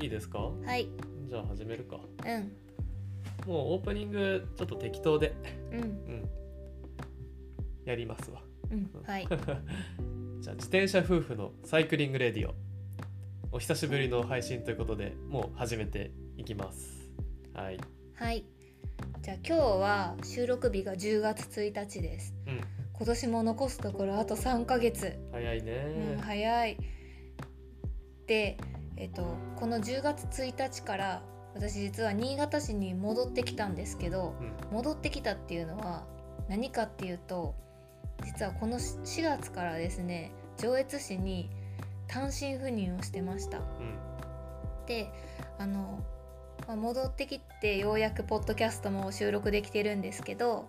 いいですか？はい。じゃあ始めるか。うん。もうオープニングちょっと適当で。うん。うん。やりますわ。うん。はい。じゃあ自転車夫婦のサイクリングレディオ。お久しぶりの配信ということでもう始めていきます。はい。はい。じゃあ今日は収録日が10月1日です。うん。今年も残すところあと3ヶ月、早いね。うん、早い。でえっとこの10月1日から私実は新潟市に戻ってきたんですけどうん。戻ってきたっていうのは何かっていうと実はこの4月からですね上越市に単身赴任をしてました。うん。であの、まあ戻ってきてようやくポッドキャストも収録できてるんですけど、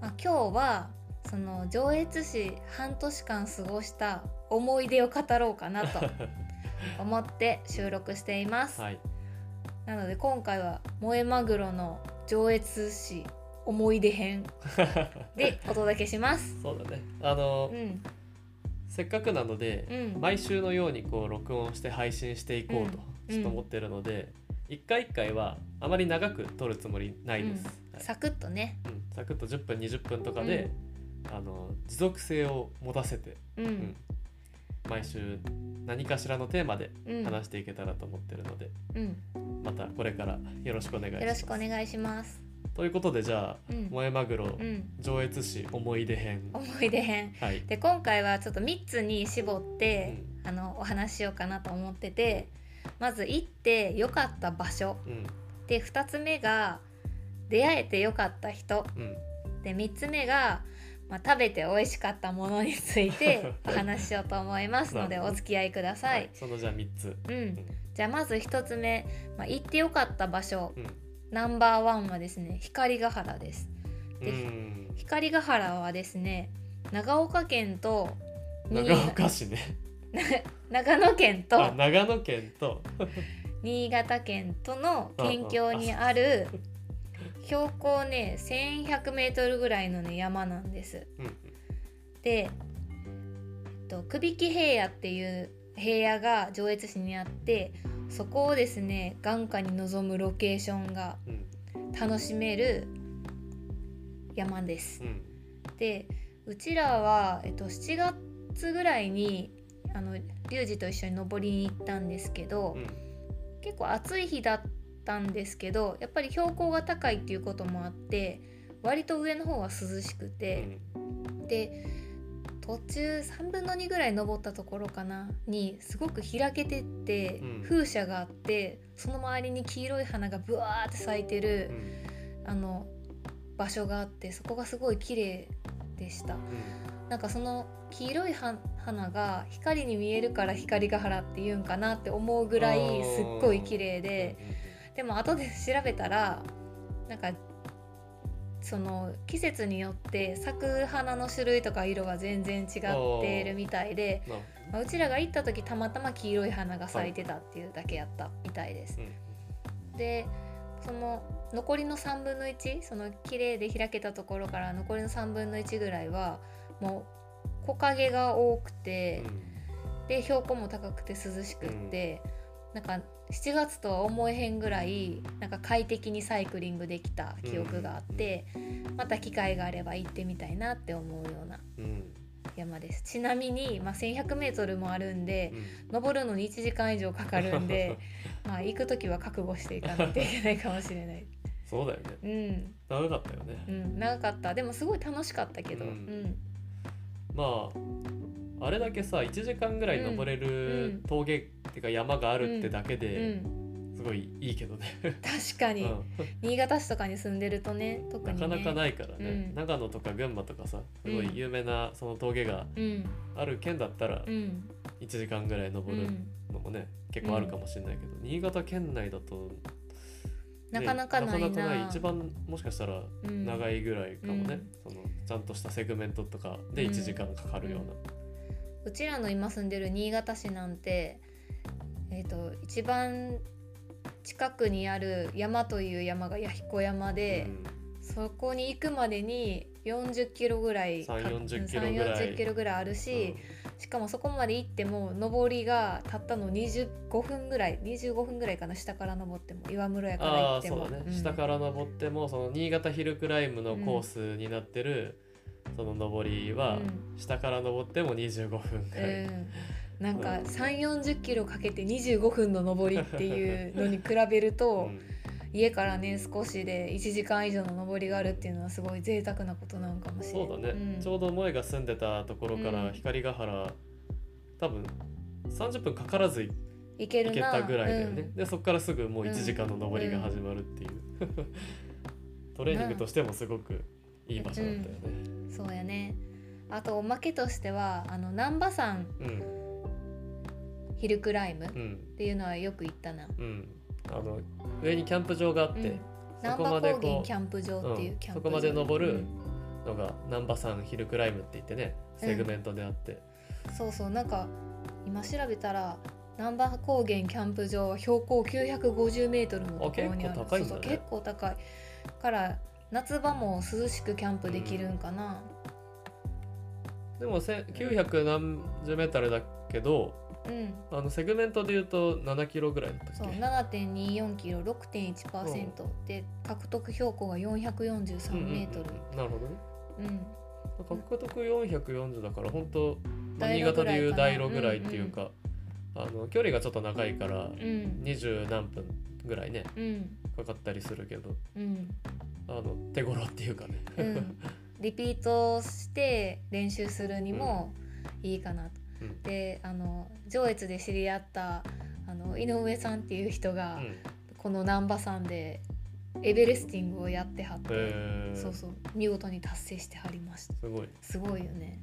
まあ、今日はその上越市半年間過ごした思い出を語ろうかなと 思って収録しています、はい。なので今回は萌えマグロの上越市思い出編 でお届けします。そうだね。あの、うん。せっかくなので、うん。毎週のようにこう録音して配信していこうとうん。ちょっと思ってるので、一回一回はあまり長く撮るつもりないです、はい。サクッとね。うん、サクッと10分20分とかで、あの持続性を持たせて。うん、ん毎週何かしらのテーマでうん。話していけたらと思ってるので、うん、またこれからよろしくお願いします。よろしくお願いします。ということでじゃあうん「萌えマグロうん。上越市思い出編」思い出編。はい、で今回はちょっと3つに絞って、あのお話ししようかなと思っててまず行って良かった場所。うん。で2つ目が出会えて良かった人。うん。で3つ目が、まあ、食べて美味しかったものについてお 話ししようと思いますのでお付き合いください。そのじゃあ3つ、う、うん。んじゃあまず1つ目、まあ、行って良かった場所。うん。ナンバーワンはですね光ヶ原です。でうん。光ヶ原はですね長岡県と新長岡市ね。長野県とあ長野県と。新潟県との県境にある標高ね 1100m ぐらいのね山なんです。うんで、えっと、久引平野っていう平野が上越市にあってそこをですね眼下に望むロケーションがうん楽しめる山ですう。んでうちらは、えっと、7月ぐらいにあのリュウジと一緒に登りに行ったんですけど、うん結構暑い日だったんですけどやっぱり標高が高いっていうこともあって割と上の方は涼しくうて、ん。で途中3分の2ぐらい登ったところかなにすごく開けてって、うん。風車があってその周りに黄色い花がブワーって咲いてるう、ん。あの場所があってそこがすごい綺麗でした。なんかその黄色いは花が光に見えるから光ヶ原っていうんかなって思うぐらいすっごい綺麗ででも後で調べたらなんかその季節によって咲く花の種類とか色が全然違ってるみたいで、うんうんまあ、うちらが行った時たまたま黄色い花が咲いてたっていうだけやったみたいです。うんでその残りの3分の1その綺麗で開けたところから残りの3分の1ぐらいはもう木陰が多くて、で標高も高くて涼しくって、なんか7月とは思えへんぐらいなんか快適にサイクリングできた記憶があって、また機会があれば行ってみたいなって思うような山です。ちなみに、まあ、1100m もあるんでうん。登るのに1時間以上かかるんで まあ行く時は覚悟していかないといけないかもしれない。そうだよね。うん。長かったよね。うん、長かった。でもすごい楽しかったけど、ううんん。まああれだけさ1時間ぐらい登れうん。る峠っていうか山があるってだけうでん、すごいいいけどね、確かに、うん。新潟市とかに住んでるとね特にね。なかなかないからね、うん。長野とか群馬とかさすごい有名なその峠がうん。ある県だったらうん。1時間ぐらい登るのもね、結構あるかもしれないけど、新潟県内だと、ねなかなかないな。なかなかない。一番もしかしたらうん。長いぐらいかもね、うん。そのちゃんとしたセグメントとかでうん。1時間かかるような、うちらの今住んでる新潟市なんてえっ、と一番近くにある山という山が弥彦山で、そこに行くまでに40キロぐらい3 40キロ3ぐらい。40キロぐらいあるし、しかもそこまで行っても上りがたったの25分ぐらい25分ぐらいかな下から登っても岩室やから行っても。ね、うん。下から登ってもその新潟ヒルクライムのコースになってる、その登りは、うん。下から登っても25分ぐらい、うん、なんか3 4 0キロかけて25分の上りっていうのに比べると、うん。家からね少しで1時間以上の上りがあるっていうのはすごい贅沢なことなのかもしれないそうだね、ん。ちょうど萌が住んでたところかうん。ら光ヶ原、多分30分かからず行いけるな。けたぐらいだよね、うん。でそこからすぐもう1時間の登りが始まるっていう、トレーニングとしてもすごくいい場所だったよね。そうやね。あとおまけとしてはあの難波山。うん。ヒルクライム。っうん。ていうのはよく行ったな、うん。あの上にキャンプ場があって、南葉こまでこう高原キャンプ場っていううん。キャンプ場、そこまで登るうん。のが南葉山ヒルクライムって言ってねセグメントであって、そうそうなんか今調べたら南葉高原キャンプ場は標高950メートルのところにあるあ結構高いんだね。そうそう結構高い。から夏場も涼しくキャンプできるんかな、でもせ900何十メートルだけどうん。あのセグメントで言うと7キロぐらいだったっそうけ7.24キロ6.1%で獲得標高が443メートルうんうんうん。なるほどね。うん。獲得440だから本当大新潟でいう大路ぐらいっていうか、あの距離がちょっと長いからうん。二十何分ぐらいね。うんかかったりするけど。うん。あの手頃っていうかね、うん。リピートして練習するにもいいかなと。うん。であの上越で知り合ったあの井上さんっていう人が、うん。この難波山でエベレスティングをやってはって、そうそう見事に達成してはりました。すごい。すごいよね。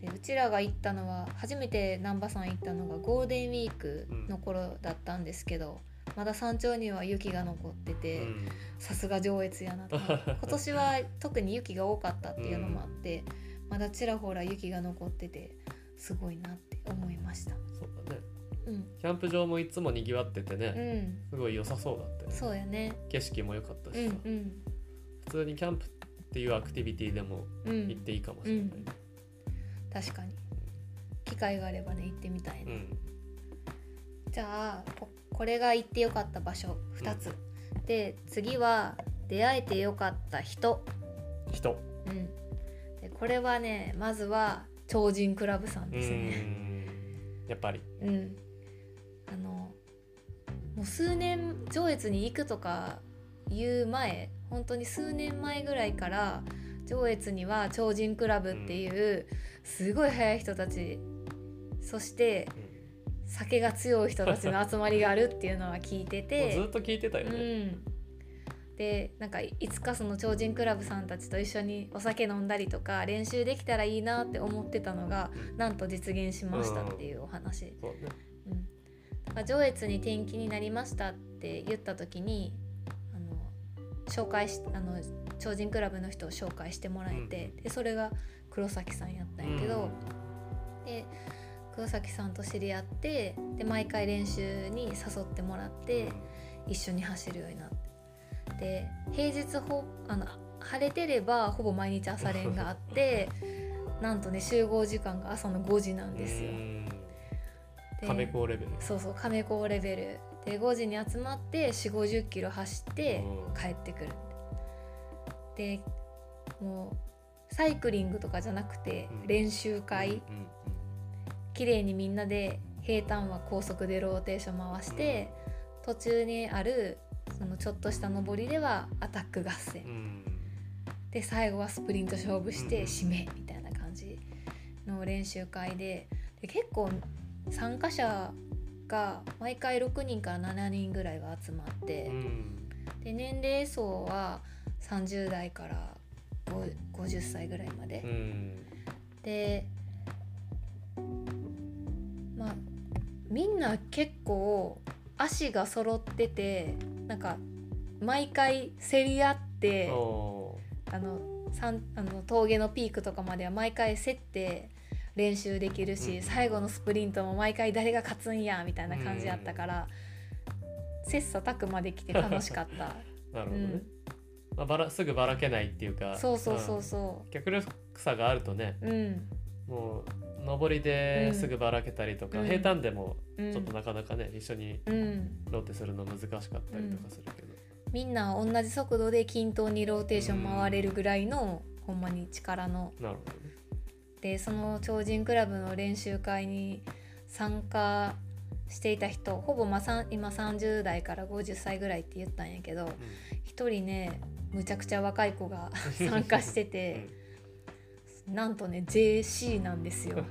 でうちらが行ったのは初めて難波山行ったのがゴールデンウィークの頃だったんですけど、まだ山頂には雪が残ってて、うん。さすが上越やなと。今年は特に雪が多かったっていうのもあって、まだちらほら雪が残っててすごいなって思いました。そうだね。うん。キャンプ場もいつも賑わっててうね、ん。すごい良さそうだったよね。そうやね。景色も良かったうしさ、んうん。普通にキャンプっていうアクティビティでもうん。行っていいかもしれないね。確かに。機会があればね行ってみたいな、うん。じゃあここれが行ってよかった場所2つ、で次は出会えてよかった人。人。うん。でこれはねまずは超人クラブさんうですね。ん。やっぱり。うん。あのもう数年上越に行くとかいう前本当に数年前ぐらいから上越には超人クラブっていうすごい速い人たち。そしてうん酒が強い人たちの集まりがあるっていうのは聞いてて。ずっと聞いてたようね、ん、でなんかいつかその超人クラブさんたちと一緒にお酒飲んだりとか練習できたらいいなって思ってたのがうんなんと実現しましたっていうお話。そうね。うん、だから上越に転勤になりましたって言った時にあの紹介しあの超人クラブの人を紹介してもらえて、でそれが黒崎さんやったんやけど、で黒崎さんと知り合ってで毎回練習に誘ってもらって一緒に走るようになって。で平日ほあの晴れてればほぼ毎日朝練があって なんとね集合時間が朝の5時なんですよ。亀高レベル。そうそう亀高レベル。で5時に集まって4 5 0キロ走ってうん。帰ってくる。でもうサイクリングとかじゃなくてうん。練習会、うん綺麗にみんなで平坦は高速でローテーション回して、途中にあるそのちょっとした上りではアタック合戦、で最後はスプリント勝負してうん。締めみたいな感じの練習会でで結構参加者が毎回6人から7人ぐらいは集まってう、ん。で年齢層は30代から5 50歳ぐらいまで。う、ん。でまあみんな結構足が揃っててなんか毎回競り合っておあの山あの峠のピークとかまでは毎回競って練習できるし、うん。最後のスプリントも毎回誰が勝つんやみたいな感じやったから、切磋琢磨できて楽しかった。ー なるほどね、うん。まあ、ばらすぐばらけないっていうか。そうそうそうう。ん。そ極力さがあるとね。う。うん、もう上りですぐばらけたりとか、うん。平坦でもうんちょっとなかなかね、一緒にうん。ローテするの難しかったりとかするけど、みんな同じ速度で均等にローテーション回れるぐらいの、ほんまに力の。なるほどね。でその超人クラブの練習会に参加していた人ほぼまあ今30代から50歳ぐらいって言ったんやけど一人ねむちゃくちゃ若い子が 参加してて、なんとね JC なんですよ。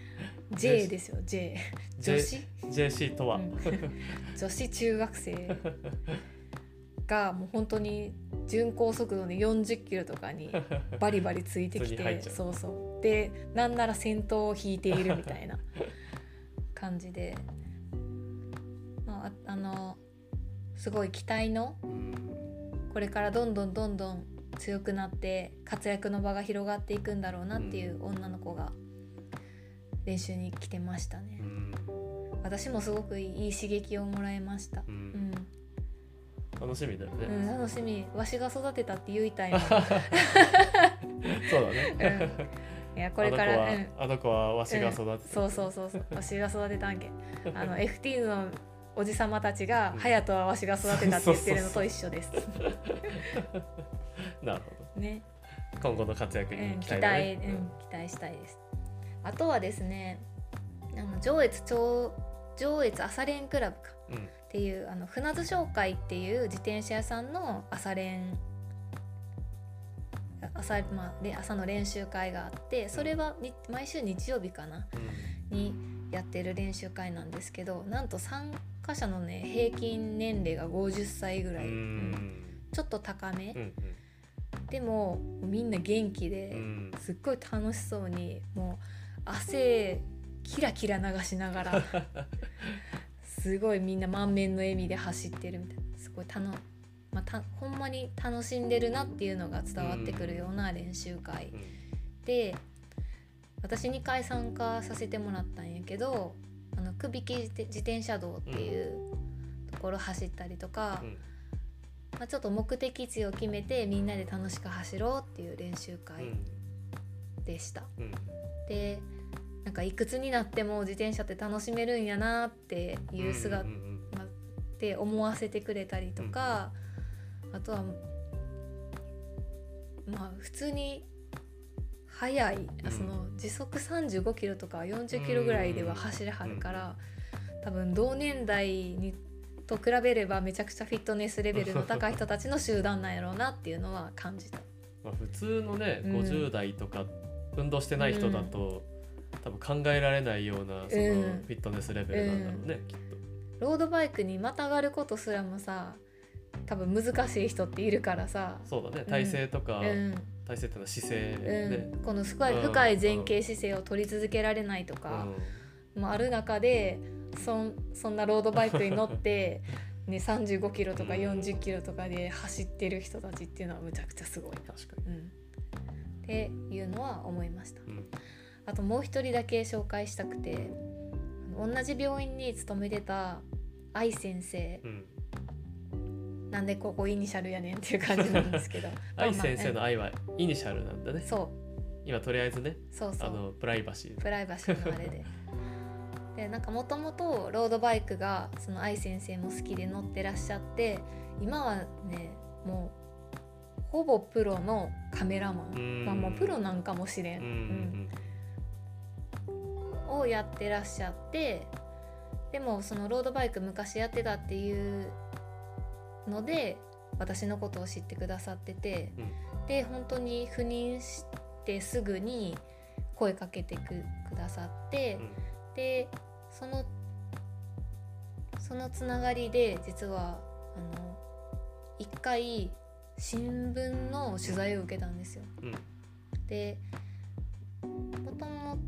J ですよ J 女子、JC とは、うん。女子中学生がもう本当に巡航速度で40キロとかにバリバリついてきて そうそう。でなんなら先頭を引いているみたいな感じで、まあ、ああのすごい期待のうん。これからどんどんどんどん強くなって活躍の場が広がっていくんだろうなっていう女の子が練習に来てましたね。う。ん。私もすごくいい刺激をもらいました。ううん。ん楽しみだよね、うん、楽しみ。わしが育てたって言いたい そうだね、うん、いやこれからあの子は、あの子はわしが育てた、そうそうそうそう。わしが育てたんけ。あの FT のおじさまたちが「隼人はわしが育てた」って言ってるのと一緒です。なるほど。ね。今後の活躍に期待、ね,うん、期待、うん、期待したいです。あとはですね、あの上越超上越朝練クラブか、っていうあの船津商会っていう自転車屋さんの朝練朝,、まあ、朝の練習会があってそれは毎週日曜日かな、にやってる練習会なんですけどなんと3貨社のね平均年齢が50歳ぐらい、うん、ちょっと高め、うんうん、でもみんな元気ですっごい楽しそうにもう汗キラキラ流しながら すごいみんな満面の笑みで走ってるみたいな。すごい楽まあ、たほんまに楽しんでるなっていうのが伝わってくるような練習会、うん、で私2回参加させてもらったんやけどあのくびき自転車道っていうところ走ったりとか、うん。まあ、ちょっと目的地を決めてみんなで楽しく走ろうっていう練習う会ん。でした。うん。でなんかいくつになっても自転車って楽しめるんやなっていう姿って思わせてくれたりとか、あとはまあ普通に速い、あうん。その時速35キロとか40キロぐらいでは走れはるから、多分同年代にと比べればめちゃくちゃフィットネスレベルの高い人たちの集団なんやろうなっていうのは感じた。まあ、普通のね、うん。50代とか運動してない人だと、多分考えられないようなそのうん。フィットネスレベルなんだろうね、きっと。ロードバイクにまたがることすらもさ多分難しい人っているからさ、そうだね体勢とか、うん体勢っていうのは姿勢うん。ね、この深いうん。深い前傾姿勢を取り続けられないとかもある中でそんそんなロードバイクに乗って、ね、35キロとかうん。40キロとかで走ってる人たちっていうのはむちゃくちゃすごい。な。確かに。うん、っていうのは思いました。うん。あともう一人だけ紹介したくて同じ病院に勤めてた愛先生うん、なんでここイニシャルやねんっていう感じなんですけど。愛先生のまあ愛はイニシャルなんだね。う。ん。そ今とりあえずねうそうそう。あのプライバシー。プライバシーのあれで。でなんかもともとロードバイクがその愛先生も好きで乗ってらっしゃって今はねもうほぼプロのカメラマン、うん。まあもうプロなんかもしれん。うん。をやってらっしゃってでもそのロードバイク昔やってたっていうので私のことを知ってくださってて、で本当に赴任してすぐに声かけてくくださって、うん。でそのそのつながりで実はあの一回新聞の取材を受けたんですよ。うん。でもとも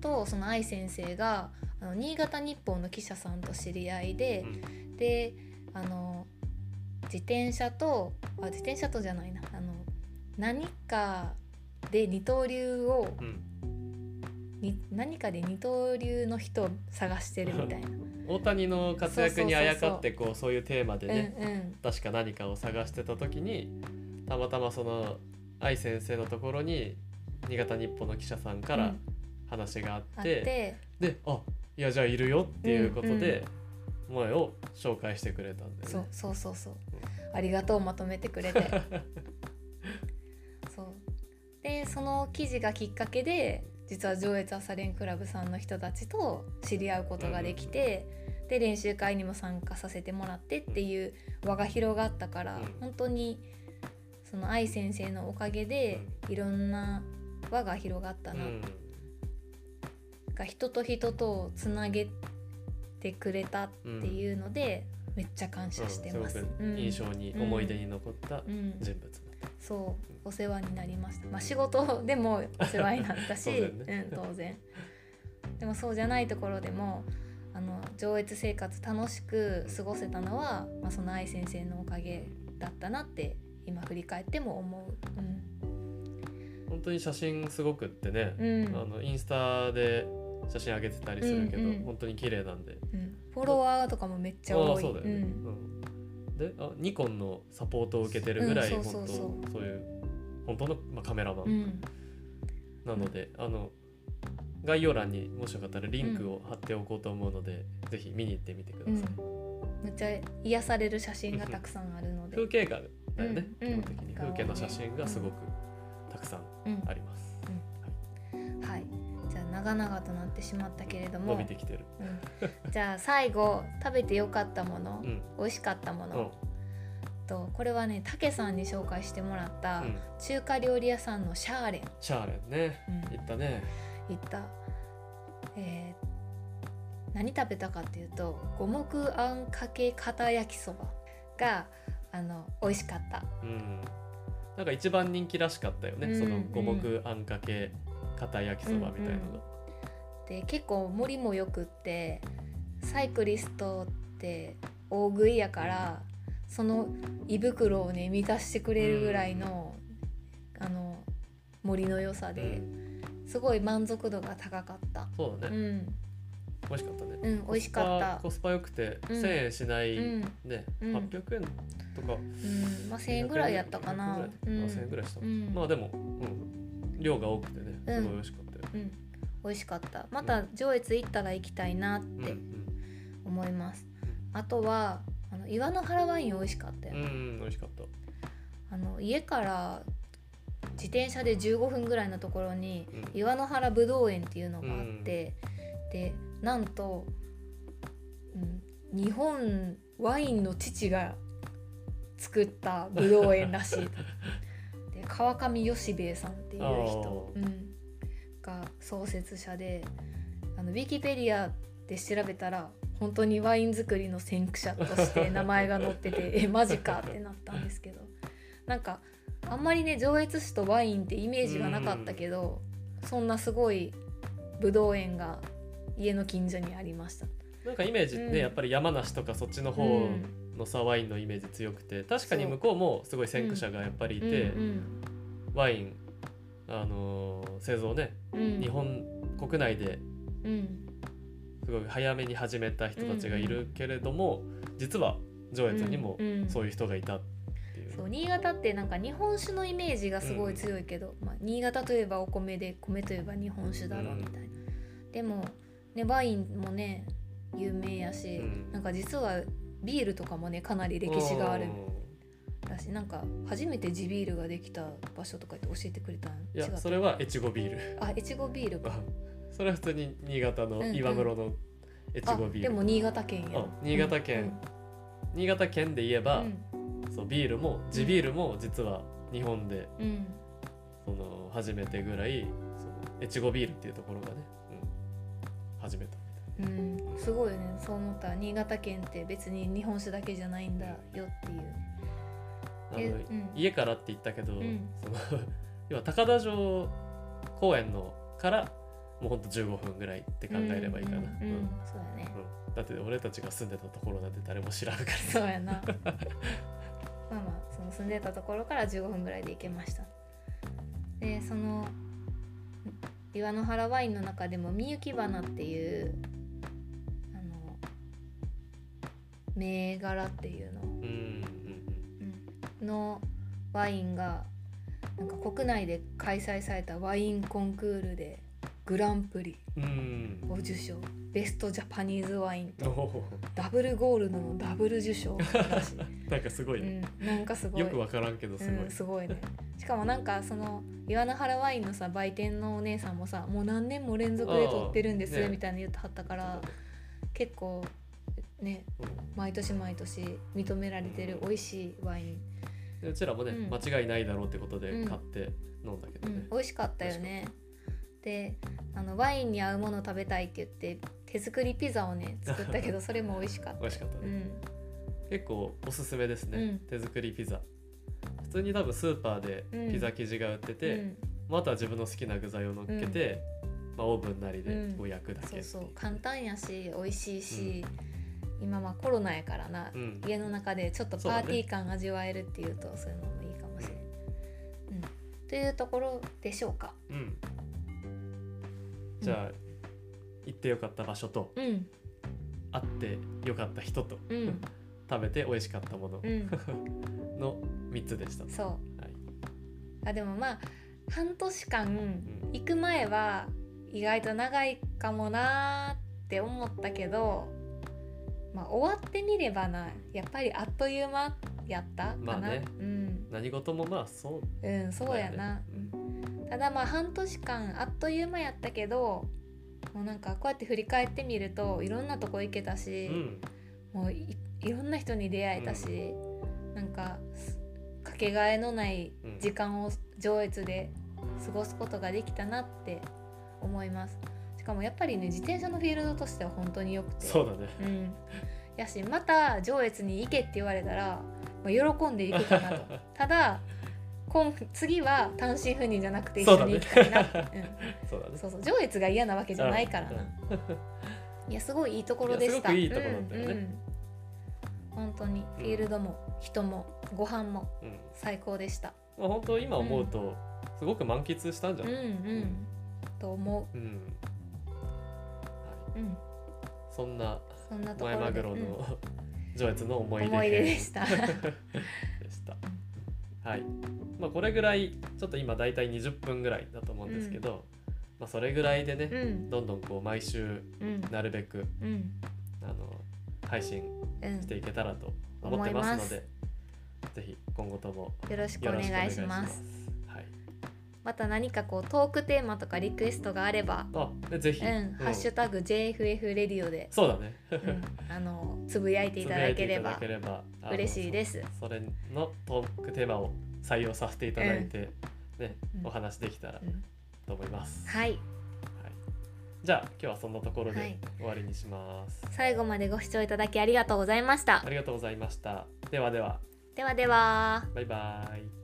とその愛先生があの新潟日報の記者さんと知り合いでう、ん。であの自転車とあ自転車とじゃないな。あの何かで二刀流をうん。に何かで二刀流の人を探してるみたいな。大谷の活躍にあやかってこうそういうテーマでうんね、うん。確か何かを探してた時にたまたまその愛先生のところに新潟日報の記者さんから話があってて。であいやじゃあいるよっていうことで、萌えを紹介してくれたんだよね。そうそうそうそう。ありがとうまとめてくれて。そう。でその記事がきっかけで実は上越朝練クラブさんの人たちと知り合うことができて、で練習会にも参加させてもらってっていう輪が広がったから、うん。本当にその愛先生のおかげでいろんな輪が広がったな、うん。が人と人とをつなげてくれたっていうので、めっちゃ感謝してます。印象に思い出に残ったうん。人物。そう。お世話になりました、まあ、仕事でもお世話になったし 当然うん、当然。でもそうじゃないところでもあの上越生活楽しく過ごせたのは、まあ、その愛先生のおかげだったなって今振り返っても思う。本当に写真すごくってね、うんうん。あのインスタで写真上げてたりするけど、うんうん。本当に綺麗なんで。うん。フォロワーとかもめっちゃあ多い。あそうだよね。うん。うん。であニコンのサポートを受けてるぐらい、うん本当そういう本当の、まあ、カメラマンうん。なので、あの概要欄にもしよかったらリンクを貼っておこうと思うので、ぜひ見に行ってみてください。うん。めっちゃ癒される写真がたくさんあるので。風景画だよね、うん基本的に。うん風景の写真がすごくたくさんうんあります。長々となってしまったけれども伸びてきてる。うんじゃあ最後食べてよかったもの、うん。美味しかったもうん。の、とこれはねたけさんに紹介してもらったうん中華料理屋さんのシャーレン、シャーレンね、うん行ったね。行った、えー何食べたかっていうと五目あんかけ片焼きそばがあの美味しかったうん。なんか一番人気らしかったよね。うんその五目あんかけ片焼きそばみたいなのが。で結構盛りもよくってサイクリストって大食いやからその胃袋をね満たしてくれるぐらいの、あの盛りの良さうで、ん。すごい満足度が高かった。うそうだね。ん、美味しかったね。うん、美味しかった。コスパ良くてうん。1000円しない、うん、ね、うん。800円とか、うん、まあ1000円ぐらいやったかな。200う円ぐらいあん、1000円ぐらいした、うん。まあでも、うん、量が多くてねすごい美味しかったよ、うん、美味しかった。また上越行ったら行きたいなっうんて思います。あとはあの岩の原ワイン美味しかったよ。うん、うん、美味しかった。あの家から自転車で15分ぐらいのところにうん。岩の原ぶどう園っていうのがあって、でなんと、うん、日本ワインの父が作ったぶどう園らしい で川上義兵衛さんっていう人、あうん、が創設者であのウィキペディアで調べたら本当にワイン作りの先駆者として 名前が載っててえマジかってなったんですけど。なんかあんまりね上越市とワインってイメージがなかったけど、そんなすごいぶどう園が家の近所にありました。なんかイメージね、うん。やっぱり山梨とかそっちの方うんのさ、ワインのイメージ強くて確かに向こうもすごい先駆者がやっぱりいて、うん。ワイン、あのー製造ね、うん。うん日本国内でうん。すごい早めに始めた人たちがいるけれども、実は上越にもうんうん。そういう人がいたっていう。そう新潟ってなんか日本酒のイメージがすごい強いけど、まあ、新潟といえばお米で米といえば日本酒だろうみたいな、でも、ね、ワインもね有名やし、うん。なんか実はビールとかもねかなり歴史があるだしなんか初めて地ビールができた場所とかって教えてくれたん？いやそれは越後ビール。あ越後ビールか。それは普通に新潟の岩室の越あ後ビール、でも新潟県や。あ新潟県。新潟県で言えば、うん。そうビールも地ビールも実は日本でうん、うんその初めてぐらいその越後ビールっていうところがね、うん、始めたみうん、すごいよね。そう思った。新潟県って別に日本酒だけじゃないんだよっていうあの、えうん。家からって言ったけど、うん。その 要は高田城公園のからもうほんと15分ぐらいって考えればいいかな、うんそうだね。うん。だって俺たちが住んでたところなんて誰も知らんから。そうやな。まあまあその住んでたところから15分ぐらいで行けました。でその岩の原ワインの中でもみゆき花っていうあの銘柄っていうのうんのワインがなんか国内で開催されたワインコンクールでグランプリうん。を受賞。ベストジャパニーズワインおおダブルゴールドのダブル受賞。なんかすごいね、うん、なんかすごい。よくわからんけどすごい、うん、すごいね。しかもなんかその岩の原ワインのさ売店のお姉さんもさもう何年も連続で取ってるんです、ね。みたいな言ってはったから結構ねうん。毎年毎年認められてる美味しいワイン、でうちらもね、うん。間違いないだろうってことでうん。買って飲んだけどね。うん、、美味しかったよね。であのワインに合うもの食べたいって言って手作りピザをね作ったけど それも美味しかった。美味しかったね、うん。結構おすすめですね、うん。手作りピザ。普通に多分スーパーでうん。ピザ生地が売ってて、うん。まああとは自分の好きな具材を乗っけて、まあ、オーブンなりでうん。こう焼くだけそうそう。簡単やし美味しいし、今はコロナやからな、うん。家の中でちょっとパーティー感味わえるっていうとそういうのもいいかもしれない。うん、というところでしょうか。うん。じゃあ、行ってよかった場所とうん。会ってよかった人とうん。食べて美味しかったものうん。の3つでした、そう。はい。あでもまあ半年間うん。行く前は意外と長いかもなーって思ったけど、まあ、終わってみればなやっぱりあっという間やったかな、まあね。うん、何事もまあそう。うん、そうやな、うん。ただまあ半年間あっという間やったけどもうなんかこうやって振り返ってみるといろんなとこ行けたし、うん。もういいろんな人に出会えたし、なんかすかけがえのない時間を上越で過ごすことができたなって思いますしかもやっぱりね自転車のフィールドとしては本当によくて。そうだね。うん、やしまた上越に行けって言われたら、まあ、喜んで行くかなと。ただ今次は単身赴任じゃなくて一緒に行きたいな そうだね。うん、そうそう上越が嫌なわけじゃないから。な、いやすごいいいところでした。いいいところだったよね。うんうん。本当にフィールドも人もご飯もうん。うん最高でした。まあ、本当今思うとすごく満喫したんじゃうんうない、ん。と思う。ん。はそんなそんなとこ前マグロの上越の思い出思い出で編した。でした。はい。まあこれぐらいちょっと今だいたい20分ぐらいだと思うんですけど、まあそれぐらいでね、うん。どんどんこう毎週うん。なるべくうん。あの配信うん。していけたらと思ってますので、ぜひ今後ともよろしくおよろしくお願い願いしましますす。はい。また何かこうトークテーマとかリクエストがあれば、あ、でぜひ、うん、ハッシュタグ JFF レディオで、そうだね。うん、あのつぶやいていただければつぶやいていただければあの嬉しいです。それのトークテーマを採用させていただいて、ね、うんお話できたらうんと思います。はい、はい、じゃあ今日はそんなところはいで終わりにします。最後までご視聴いただきありがとうございましたあ。りがとうございました。ではでは、ではでは。バイバイ。